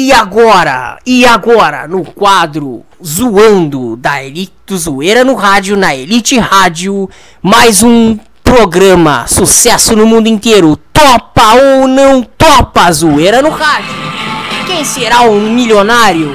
E agora? E agora? No quadro Zoando da Elite do Zoeira no Rádio, na Elite Rádio, mais um programa sucesso no mundo inteiro. Topa ou não topa Zoeira no Rádio? Quem será o milionário?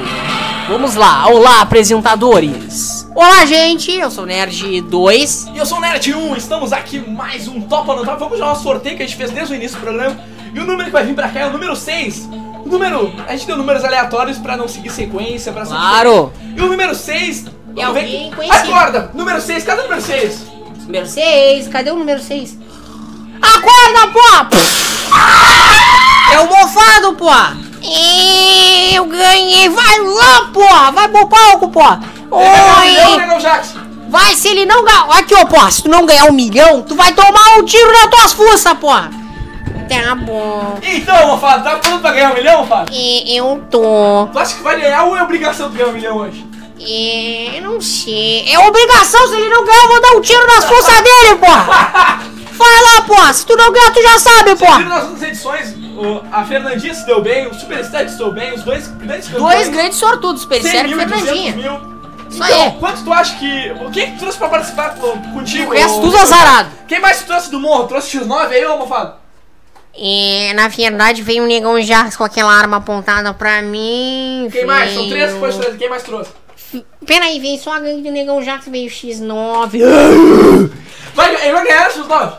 Vamos lá, olá apresentadores. Olá, gente, eu sou o Nerd 2. E eu sou o Nerd 1, estamos aqui mais um Topa ou não Topa. Vamos jogar um sorteio que a gente fez desde o início do programa. E o número que vai vir pra cá é o número 6. Número. A gente deu números aleatórios pra não seguir sequência, pra seguir- Claro. E o número 6. É alguém conhecido. Acorda! Número 6, cadê o número 6? Número 6, cadê o número 6? Acorda, pô! É o mofado, pô! Eu ganhei, vai lá, pô! Vai pro palco, pô! Oi! Jackson! Vai se ele não ganhar. Aqui, ó, pô! Se tu não ganhar um milhão, tu vai tomar um tiro nas tuas fuças, pô! Tá bom. Então, Mofado, tá pronto pra ganhar um milhão, Mofado? Eu tô. Tu acha que vai ganhar ou é obrigação de ganhar um milhão hoje? É, eu não sei. É obrigação, se ele não ganhar, eu vou dar um tiro nas fuças dele, pô! Vai lá, pô! Se tu não ganhar, tu já sabe, pô! Vocês viram nas outras edições, o- a Fernandinha se deu bem, o Superstar se deu bem, os dois grandes campeões. Dois grandes sortudos, 100 Pericério e mil 200 Fernandinha. Isso então, aí. quanto tu acha que. O que que tu trouxe pra participar co- contigo? O resto tudo azarado. Quem mais tu trouxe do morro? Trouxe X9 aí, ô mofado? É, na verdade veio um negão Jax com aquela arma apontada pra mim. Quem mais? São veio- três que foi trazer. Quem mais trouxe? Peraí, veio só a gangue do negão Jax, veio X9. Vai, ele vai ganhar o X9.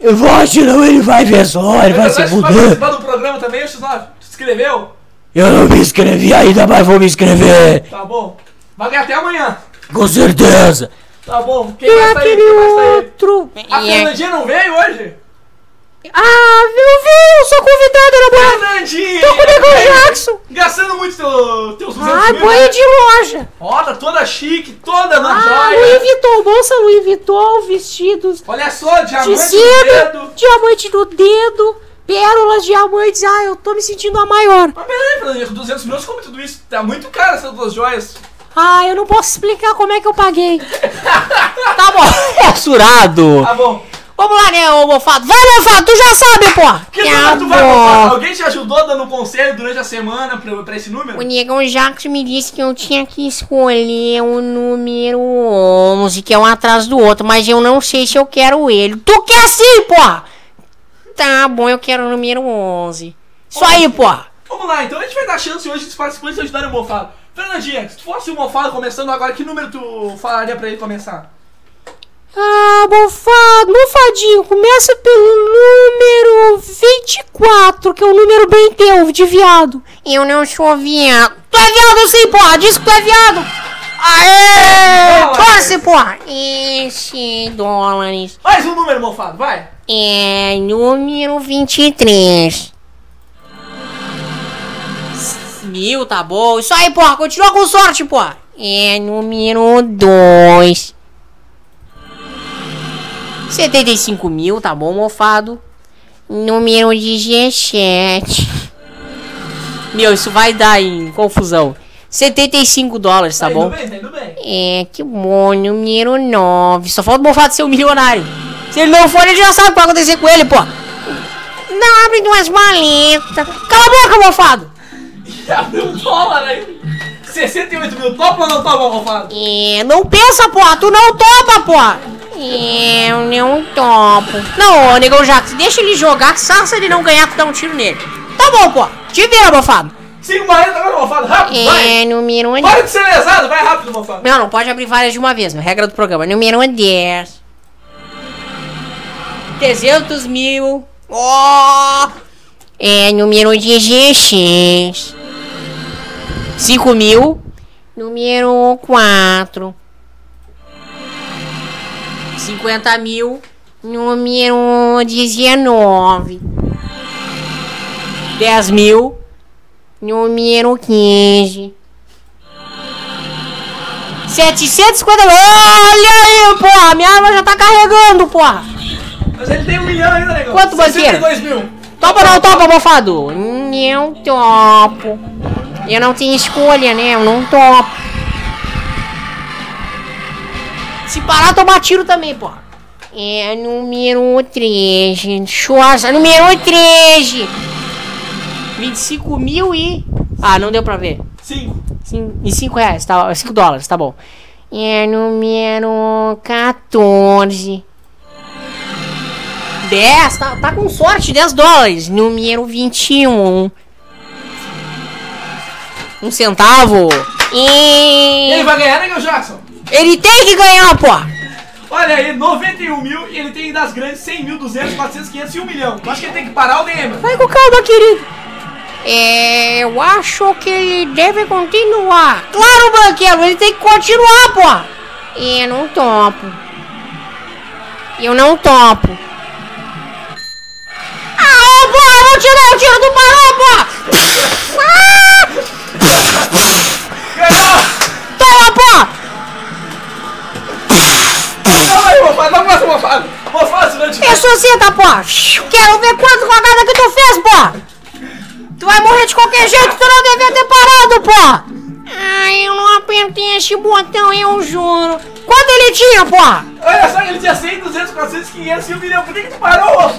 Eu vou, senão ele vai ver só, ele vai se Vai fuder. participar do programa também, o X9. Tu se inscreveu? Eu não me inscrevi ainda, mas vou me inscrever. Tá bom. Vai ganhar até amanhã. Com certeza. Tá bom. Quem mais tá aí? Quem mais tá aí? outro. A É. Fernandinha não veio hoje? Ah, viu, viu? Sou convidado, namorado. Fernandinha! Tô com o negão Jackson. Gastando muito teu, teus 200 Ah, mil. banho né? de loja. Ó, tá toda chique, toda na Ah, joia. Louis Vuitton, bolsa Louis Vuitton, vestidos. Olha só, diamante no Tecido, dedo. diamante no dedo, pérolas, diamantes. Ah, eu tô me sentindo a maior. Mas peraí, Fernandinha, com 200 milhões, como tudo isso? Tá muito caro essas duas joias. Ah, eu não posso explicar como é que eu paguei. tá bom, é surado. Tá bom. Vamos lá, né, ô mofado. Vai, mofado, tu já sabe, pô. Que tá número tu vai, Mofado? bom. Alguém te ajudou dando um conselho durante a semana pra, pra esse número? O negão Jacques me disse que eu tinha que escolher o número 11, que é um atrás do outro, mas eu não sei se eu quero ele. Tu quer sim, porra! Tá bom, eu quero o número 11. Isso aí, porra. Vamos lá, então a gente vai dar chance hoje dos participantes ajudarem o Mofado. Fernandinha, se tu fosse o Mofado começando agora, que número tu falaria pra ele começar? Ah, mofado, mofadinho, começa pelo número 24, que é um número bem teu, de viado. Eu não sou viado. Tu é viado sim, porra, diz que tu é viado. Aê! Dólares. Torce, porra. Esse dólares. Mais um número, Mofado, vai! É número 23. Mil, tá bom. Isso aí, porra. Continua com sorte, porra. É número 2. 75 mil, tá bom, mofado. Número 17. Meu, isso vai dar em confusão. 75 dólares, tá tá bom? indo bem, tá indo bem. É, que bom, número 9. Só falta o Mofado ser um milionário. Se ele não for, ele já sabe o que vai acontecer com ele, pô. Não abre duas maletas. Cala a boca, Mofado. E abriu um dólar aí. 68 mil, topa ou não topa, Mofado? É, não pensa, porra. Tu não topa, porra. É, eu não topo. Não, ô, Negão Jax, deixa ele jogar, que se ele não ganhar, tu dá um tiro nele. Tá bom, pô. Te vira, Mofado. 5 maletas agora, Mofado, rápido, vai! É, número... Para de ser lesado, vai rápido, Mofado. Não, não pode abrir várias de uma vez, meu. Regra do programa. Número 10. 300 mil. Ó! É, número 16. 5 mil. Número 4. 50 mil. Número 19. 10 mil. Número 15. 750 Olha aí, porra! Minha arma já tá carregando, porra! Mas ele tem um milhão ainda, negão. Quanto, banqueiro? 62 mil. Topa ou não topa, mofado? Não topo. Eu não tenho escolha, né? Eu não topo. Se parar, tomar tiro também, porra. É número 13. Choça, número 13. 25 mil e Ah, não deu pra ver. 5. Cin- E 5 reais, tá, 5 dólares, tá bom. É número 14. 10, tá, tá com sorte, 10 dólares. Número 21. Um centavo. Ele E... vai ganhar, né, Jackson? Ele tem que ganhar, pô. Olha aí, 91 mil e ele tem das grandes 100 mil, 200, 400, 500 e 1 milhão. Tu acha que ele tem que parar o DM? Vai com calma, querido. É, eu acho que ele deve continuar. Claro, banqueiro, ele tem que continuar, pô. Eu não topo. Eu não topo. Ah, pô, eu vou tirar o tiro do balão, pô. Ah, Ganhou! Vamos lá, mofado. Mofado, senão eu te Ressuscita, pô. Quero ver quantas rodadas que tu fez, pô. Tu vai morrer de qualquer jeito, tu não devia ter parado, pô. Ai, eu não apertei esse botão, eu juro. Quanto ele tinha, pô? Olha só, ele tinha 100, 200, 400, 500 e 1 milhão. Por que, que tu parou?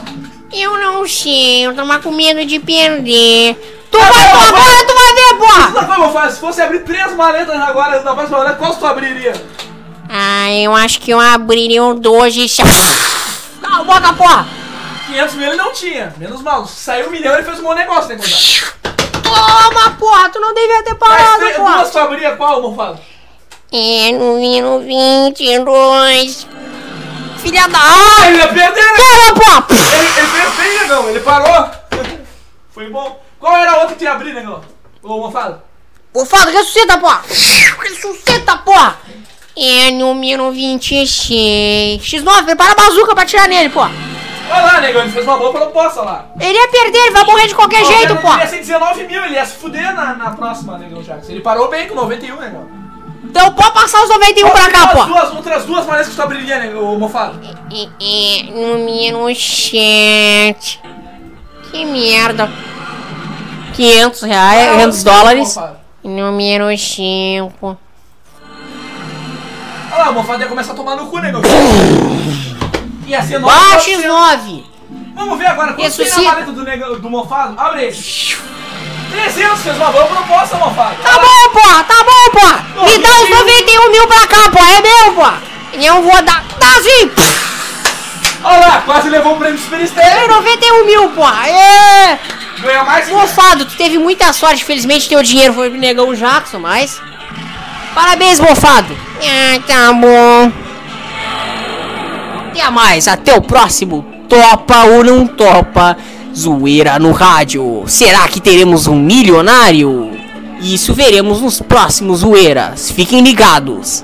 Eu não sei, eu tava com medo de perder. Tu Ah, vai, não, vai. agora tu vai ver, pô. Não foi, mofado. Se fosse abrir três maletas agora na próxima maleta, qual tu abriria? Ah, eu acho que eu abriria um doje. Não, bota, pô. 500 mil ele não tinha. Menos mal. Saiu um milhão ele fez um bom negócio, né, Gonzaga? Toma, porra, tu não devia ter Mas parado, três- pô. duas tu abria qual, mofado? É, número 22. Filha da... Ah, ele ia perder, né? Toma, pô. Ele, ele fez bem, negão. Ele parou. Foi bom. Qual era a outra que tu ia abrir, negão? Ô, mofado. Ô, Fado, ressuscita, pô. Ressuscita, pô. É, número 26. X9, prepara a bazuca pra atirar nele, pô. Olha lá, negão. Ele fez uma boa proposta lá. Ele ia perder, ele vai morrer de qualquer jeito, pô. Ele ia ser 19 mil. Ele ia se fuder na, na próxima, negão, Jackson. Ele parou bem com 91, negão. Então pode passar os 91 pra cá, pô. duas, outras duas maneiras que tu abriria, negão, ô, mofado. É, é, número 7. Que merda. 500 reais, 500 dólares. Número 5. Lá, o mofado ia começar a tomar no cu, negão. Ia ser 9 Baixa X9. Vamos ver agora, quanto tem na maleta do, negão, do mofado? Abre ele. 300, fez uma boa proposta, mofado. Tá bom, pô, tá bom, pô. Me dá os 91 mil pra cá, pô. É meu, pô. Eu vou dar. Dá sim. Olha lá, quase levou um prêmio super estéreo. 91 mil, pô. É. Ganha mais Mofado, tu teve muita sorte. Felizmente teu dinheiro foi pro negão Jackson, mas. Parabéns, mofado. Ah, tá bom. Até mais, até o próximo. Topa ou não topa? Zoeira no rádio. Será que teremos um milionário? Isso veremos nos próximos zoeiras. Fiquem ligados.